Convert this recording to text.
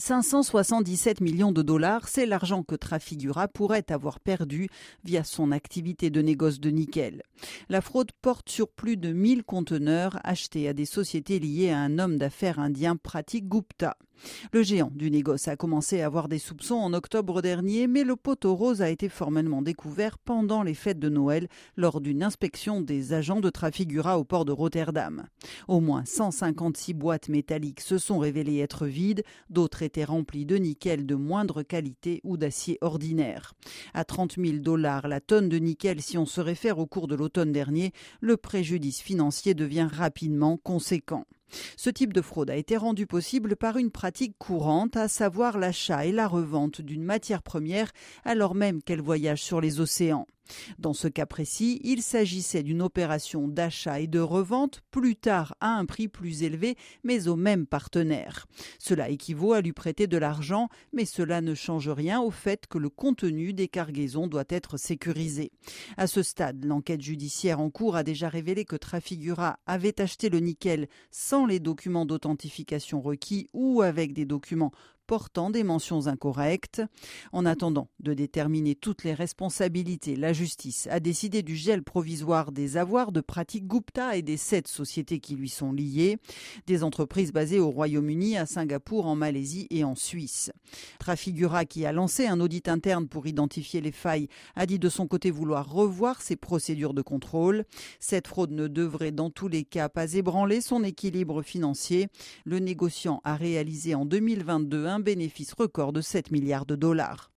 577 millions de dollars, c'est l'argent que Trafigura pourrait avoir perdu via son activité de négoce de nickel. La fraude porte sur plus de 1000 conteneurs achetés à des sociétés liées à un homme d'affaires indien Pratik Gupta. Le géant du négoce a commencé à avoir des soupçons en octobre dernier, mais le poteau rose a été formellement découvert pendant les fêtes de Noël lors d'une inspection des agents de Trafigura au port de Rotterdam. Au moins 156 boîtes métalliques se sont révélées être vides, d'autres étaient remplies de nickel de moindre qualité ou d'acier ordinaire. À 30 000 dollars la tonne de nickel si on se réfère au cours de l'automne dernier, le préjudice financier devient rapidement conséquent. Ce type de fraude a été rendu possible par une pratique courante, à savoir l'achat et la revente d'une matière première alors même qu'elle voyage sur les océans. Dans ce cas précis, il s'agissait d'une opération d'achat et de revente plus tard à un prix plus élevé, mais au même partenaire. Cela équivaut à lui prêter de l'argent, mais cela ne change rien au fait que le contenu des cargaisons doit être sécurisé. À ce stade, l'enquête judiciaire en cours a déjà révélé que Trafigura avait acheté le nickel sans les documents d'authentification requis ou avec des documents portant des mentions incorrectes. En attendant de déterminer toutes les responsabilités, la justice a décidé du gel provisoire des avoirs de pratique Gupta et des sept sociétés qui lui sont liées, des entreprises basées au Royaume-Uni, à Singapour, en Malaisie et en Suisse. Trafigura, qui a lancé un audit interne pour identifier les failles, a dit de son côté vouloir revoir ses procédures de contrôle. Cette fraude ne devrait dans tous les cas pas ébranler son équilibre financier. Le négociant a réalisé en 2022 un bénéfice record de 7 milliards de dollars.